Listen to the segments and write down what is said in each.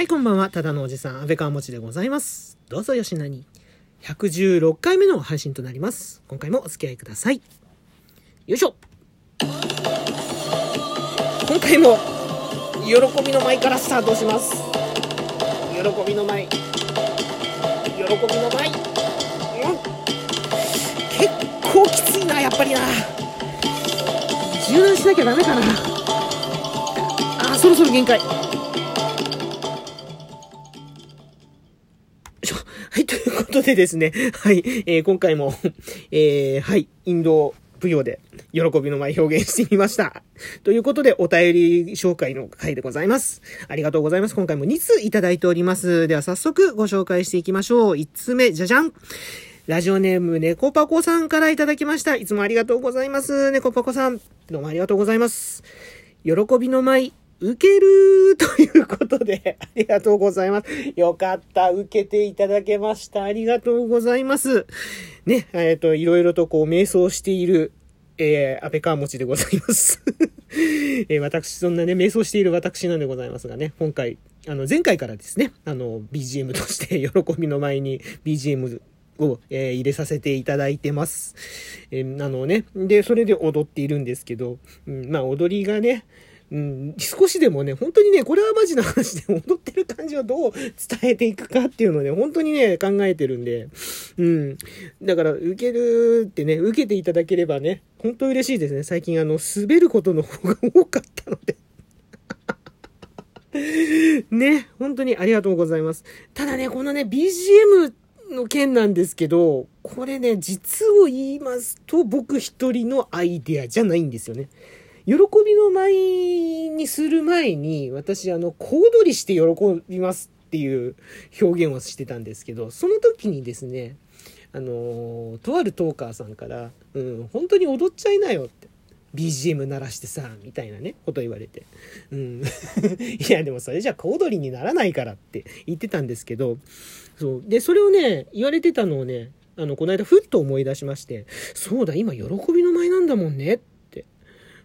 はい、こんばんは。ただのおじさん、安倍川もちでございます。どうぞよしなに。116回目の配信となります。今回もお付き合いください。よいしょ。今回も、喜びの舞からスタートします。喜びの舞。喜びの舞。うん。結構きついな、やっぱりな。柔軟しなきゃダメかな。あ、そろそろ限界。ことでですね、はい、えー今回も、えーはい、インド舞踊で喜びの舞表現してみました。ということで、お便り紹介の回でございます。ありがとうございます。今回も2通いただいております。では早速ご紹介していきましょう。1通目、じゃじゃんラジオネーム、猫パコさんからいただきました。いつもありがとうございます。猫パコさん。どうもありがとうございます。喜びの舞、受けるということで、ありがとうございます。よかった。受けていただけました。ありがとうございます。ね、えっ、と、いろいろとこう、瞑想している、えー、安倍川持ちでございます。えー私、そんなね、瞑想している私なんでございますがね、今回、あの、前回からですね、あの、BGM として、喜びの前に BGM を、えー入れさせていただいてます。えーあのね、で、それで踊っているんですけど、うん、まあ、踊りがね、うん、少しでもね、本当にね、これはマジな話で踊ってる感じをどう伝えていくかっていうのをね、本当にね、考えてるんで、うん。だから、受けるってね、受けていただければね、本当嬉しいですね。最近あの、滑ることの方が多かったので。ね、本当にありがとうございます。ただね、このね、BGM の件なんですけど、これね、実を言いますと、僕一人のアイデアじゃないんですよね。喜びの舞にする前に、私、あの、小躍りして喜びますっていう表現をしてたんですけど、その時にですね、あのとあるトーカーさんから、うん、本当に踊っちゃいなよって。BGM 鳴らしてさ、みたいなね、こと言われて。うん。いや、でもそれじゃ小躍りにならないからって言ってたんですけど、そう。で、それをね、言われてたのをね、あの、この間ふっと思い出しまして、そうだ、今喜びの舞なんだもんねっ。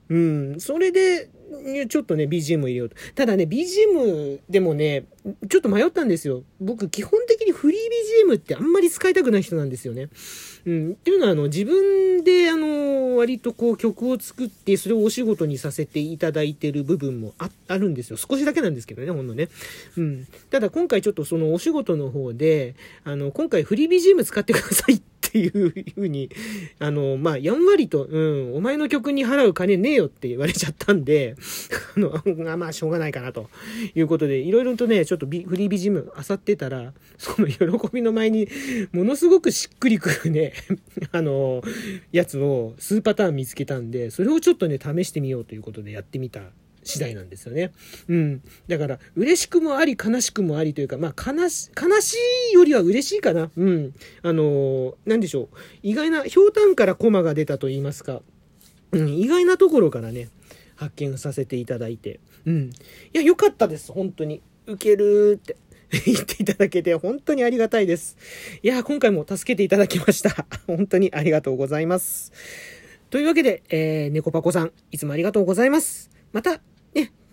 うん。それで、ちょっとね、BGM 入れようと。ただね、BGM でもね、ちょっと迷ったんですよ。僕、基本的にフリー BGM ってあんまり使いたくない人なんですよね。うん。っていうのは、あの、自分で、あの、割とこう曲を作って、それをお仕事にさせていただいてる部分もああるんですよ。少しだけなんですけどね、ほんのね。うん。ただ今回ちょっとそのお仕事の方で、あの、今回フリー BGM 使ってくださいってていうふうに、あの、まあ、やんわりと、うん、お前の曲に払う金ねえよって言われちゃったんで、あの、あまあ、しょうがないかなと。いうことで、いろいろとね、ちょっとビフリー BGM 漁ってたら、その喜びの前に、ものすごくしっくりくるね、あの、やつを数パターン見つけたんで、それをちょっとね、試してみようということでやってみた。次第なんですよね。うん。だから、嬉しくもあり、悲しくもありというか、まあ、悲し、悲しいよりは嬉しいかな。うん。あのーなんでしょう。意外な、ひょうたんからコマが出たと言いますか。うん、意外なところからね、発見させていただいて。うん。いや、良かったです。本当に。受けるって。言っていただけて本当にありがたいです。いや、今回も助けていただきました。本当にありがとうございます。というわけで、えー、猫パコさん、いつもありがとうございます。また、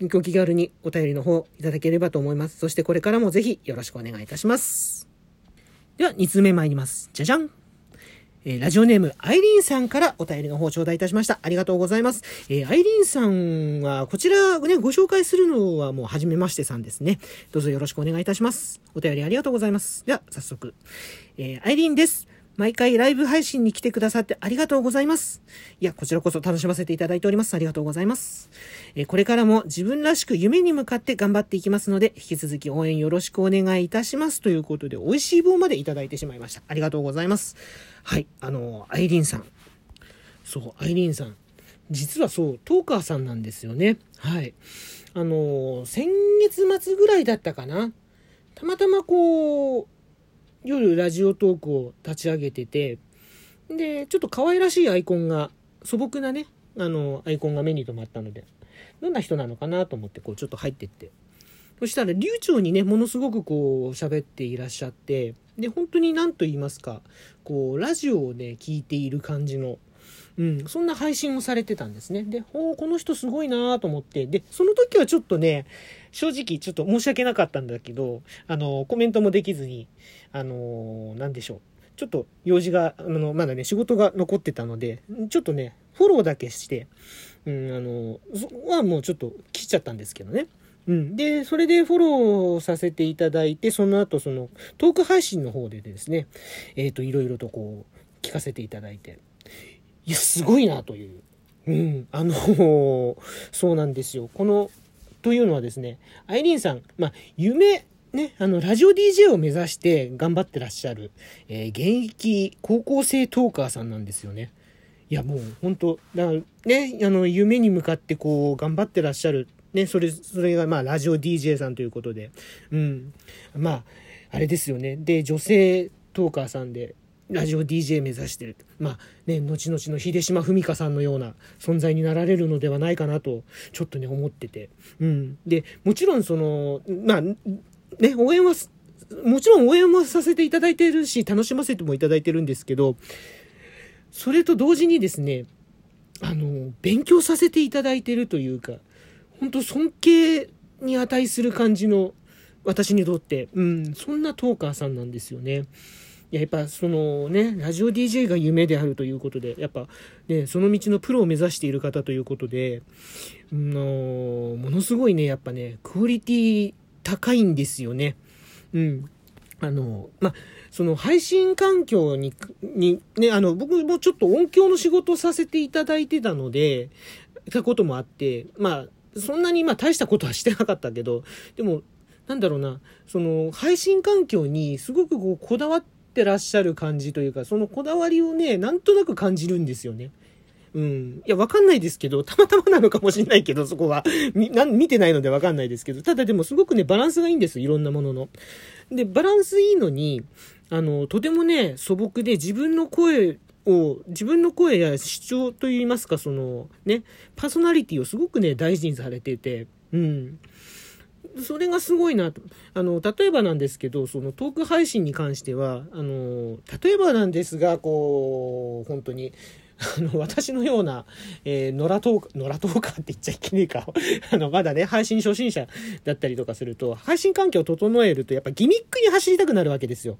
ご気軽にお便りの方いただければと思います。そしてこれからもぜひよろしくお願いいたします。では、2通目参ります。じゃじゃんえーラジオネーム、アイリーンさんからお便りの方頂戴いたしました。ありがとうございます。えーアイリーンさんは、こちらね、ご紹介するのはもう初めましてさんですね。どうぞよろしくお願いいたします。お便りありがとうございます。では、早速。えーアイリーンです。毎回ライブ配信に来てくださってありがとうございます。いや、こちらこそ楽しませていただいております。ありがとうございます。えこれからも自分らしく夢に向かって頑張っていきますので、引き続き応援よろしくお願いいたします。ということで、美味しい棒までいただいてしまいました。ありがとうございます。はい、あの、アイリーンさん。そう、アイリーンさん。実はそう、トーカーさんなんですよね。はい。あの、先月末ぐらいだったかな。たまたまこう、夜ラジオトークを立ち上げてて、で、ちょっと可愛らしいアイコンが、素朴なね、あの、アイコンが目に留まったので、どんな人なのかなと思って、こう、ちょっと入ってって。そしたら、流暢にね、ものすごくこう、喋っていらっしゃって、で、本当に何と言いますか、こう、ラジオをね、聞いている感じの、うん、そんな配信をされてたんですね。で、おこの人すごいなと思って、で、その時はちょっとね、正直ちょっと申し訳なかったんだけど、あの、コメントもできずに、あの、なんでしょう。ちょっと用事が、あの、まだね、仕事が残ってたので、ちょっとね、フォローだけして、うん、あの、そこはもうちょっと切っちゃったんですけどね。うん。で、それでフォローさせていただいて、その後、その、トーク配信の方でですね、えっ、ー、と、いろいろとこう、聞かせていただいて、いや、すごいなという。うん。あの、そうなんですよ。この、というのはですね、アイリーンさん、まあ、夢、ね、あの、ラジオ DJ を目指して頑張ってらっしゃる、えー、現役高校生トーカーさんなんですよね。いや、もう、本当だからね、あの、夢に向かってこう、頑張ってらっしゃる。ね、それ、それがまあ、ラジオ DJ さんということで。うん。まあ、あれですよね。で、女性トーカーさんで、ラジオ DJ 目指してる。まあね、後々の秀島文香さんのような存在になられるのではないかなと、ちょっとね、思ってて。うん。で、もちろんその、まあ、ね、応援は、もちろん応援はさせていただいてるし、楽しませてもいただいてるんですけど、それと同時にですね、あの、勉強させていただいてるというか、本当尊敬に値する感じの、私にとって、うん、そんなトーカーさんなんですよね。やっぱそのね、ラジオ DJ が夢であるということで、やっぱね、その道のプロを目指している方ということで、のものすごいね、やっぱね、クオリティ高いんですよね。うん。あの、まあ、その配信環境に、に、ね、あの、僕もちょっと音響の仕事をさせていただいてたので、たこともあって、まあ、そんなにまあ大したことはしてなかったけど、でも、なんだろうな、その配信環境にすごくこうこだわっってらっしゃる感じというか、そのこだわりをね、なんとなく感じるんですよね。うん。いや、わかんないですけど、たまたまなのかもしれないけど、そこは。み、な見てないのでわかんないですけど、ただでもすごくね、バランスがいいんです。いろんなものの。で、バランスいいのに、あの、とてもね、素朴で自分の声を、自分の声や主張といいますか、その、ね、パーソナリティをすごくね、大事にされてて、うん。それがすごいなと。あの、例えばなんですけど、そのトーク配信に関しては、あの、例えばなんですが、こう、本当に、あの、私のような、えー、野良トーカー、野良トーカーって言っちゃいけねえか。あの、まだね、配信初心者だったりとかすると、配信環境を整えると、やっぱギミックに走りたくなるわけですよ。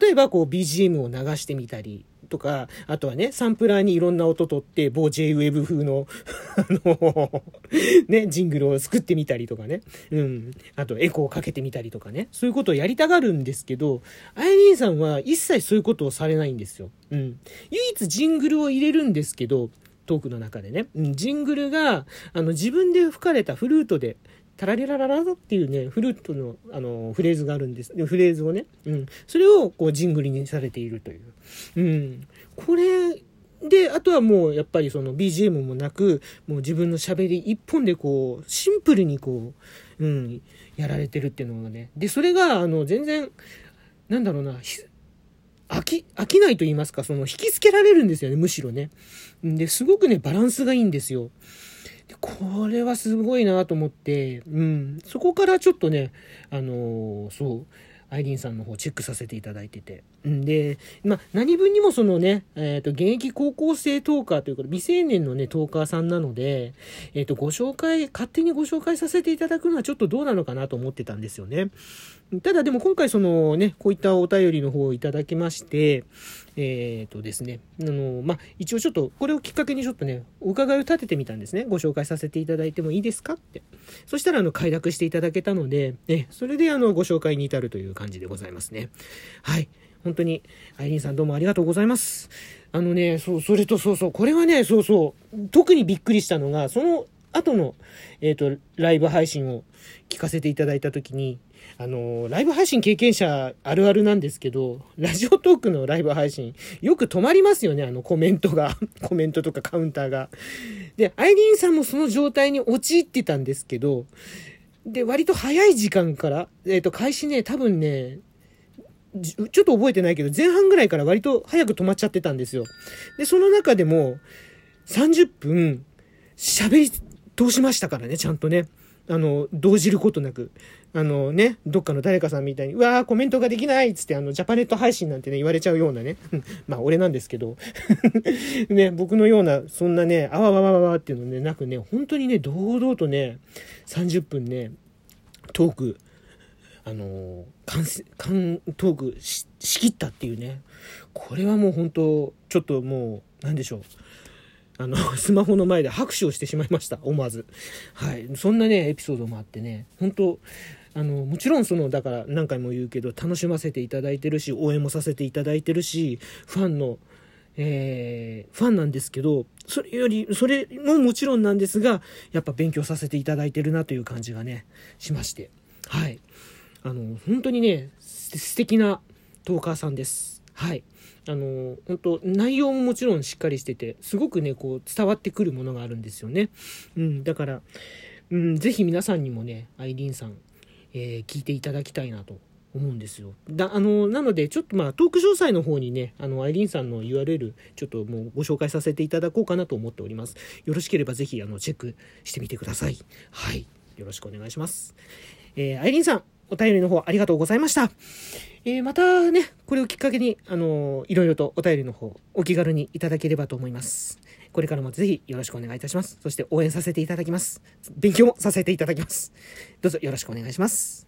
例えば、こう、BGM を流してみたり、とか、あとはね、サンプラーにいろんな音取って、某 JWEB 風のあの ね、ジングルを作ってみたりとかね。うん。あと、エコーをかけてみたりとかね。そういうことをやりたがるんですけど、アイリーンさんは一切そういうことをされないんですよ。うん。唯一ジングルを入れるんですけど、トークの中でね。うん、ジングルが、あの、自分で吹かれたフルートで、タラリラララっていうね、フルートの、あの、フレーズがあるんです。フレーズをね、うん。それを、こう、ジングルにされているという。うん。これ、で、あとはもう、やっぱりその BGM もなく、もう自分の喋り一本でこう、シンプルにこう、うん、やられてるっていうのがね。で、それが、あの、全然、なんだろうな、飽き、飽きないと言いますか、その、引きつけられるんですよね、むしろね。んで、すごくね、バランスがいいんですよ。これはすごいなと思って、うん、そこからちょっとね、あのー、そう、アイリンさんの方チェックさせていただいてて。んで、まあ、何分にもそのね、えっ、ー、と、現役高校生トーカーというか、未成年のね、トーカーさんなので、えっ、ー、と、ご紹介、勝手にご紹介させていただくのはちょっとどうなのかなと思ってたんですよね。ただでも今回そのね、こういったお便りの方をいただきまして、えっ、ー、とですね、あの、まあ、一応ちょっと、これをきっかけにちょっとね、お伺いを立ててみたんですね。ご紹介させていただいてもいいですかって。そしたら、あの、快諾していただけたので、ね、それであの、ご紹介に至るという感じでございますね。はい。本当に、アイリンさんどうもありがとうございます。あのね、そう、それとそうそう、これはね、そうそう、特にびっくりしたのが、その後の、えっ、ー、と、ライブ配信を聞かせていただいたときに、あの、ライブ配信経験者あるあるなんですけど、ラジオトークのライブ配信、よく止まりますよね、あのコメントが。コメントとかカウンターが。で、アイリーンさんもその状態に陥ってたんですけど、で、割と早い時間から、えっ、ー、と、開始ね、多分ね、ちょっと覚えてないけど、前半ぐらいから割と早く止まっちゃってたんですよ。で、その中でも、30分、喋り通しましたからね、ちゃんとね。あの、動じることなく、あのね、どっかの誰かさんみたいに、うわー、コメントができないっつって、あの、ジャパネット配信なんてね、言われちゃうようなね。まあ、俺なんですけど。ね、僕のような、そんなね、あわわわわわっていうのね、なくね、本当にね、堂々とね、30分ね、トーク、あの関関トークししきったっていうねこれはもう本当ちょっともう何でしょうあの、スマホの前で拍手をしてしまいました。思わず。はい。そんなね、エピソードもあってね、本当あの、もちろんその、だから何回も言うけど、楽しませていただいてるし、応援もさせていただいてるし、ファンの、えー、ファンなんですけど、それより、それももちろんなんですが、やっぱ勉強させていただいてるなという感じがね、しまして。はい。あの、本当にね、素敵なトーカーさんです。はい。あの、本当内容ももちろんしっかりしてて、すごくね、こう、伝わってくるものがあるんですよね。うん、だから、うん、ぜひ皆さんにもね、アイリーンさん、えー、聞いていただきたいなと思うんですよ。だ、あの、なので、ちょっとまあ、トーク詳細の方にね、あの、アイリーンさんの URL、ちょっともうご紹介させていただこうかなと思っております。よろしければぜひ、あの、チェックしてみてください。はい。よろしくお願いします。えー、アイリーンさん、お便りの方ありがとうございました。えー、またね、これをきっかけに、あのー、いろいろとお便りの方、お気軽にいただければと思います。これからもぜひよろしくお願いいたします。そして応援させていただきます。勉強もさせていただきます。どうぞよろしくお願いします。